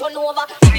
Turn over.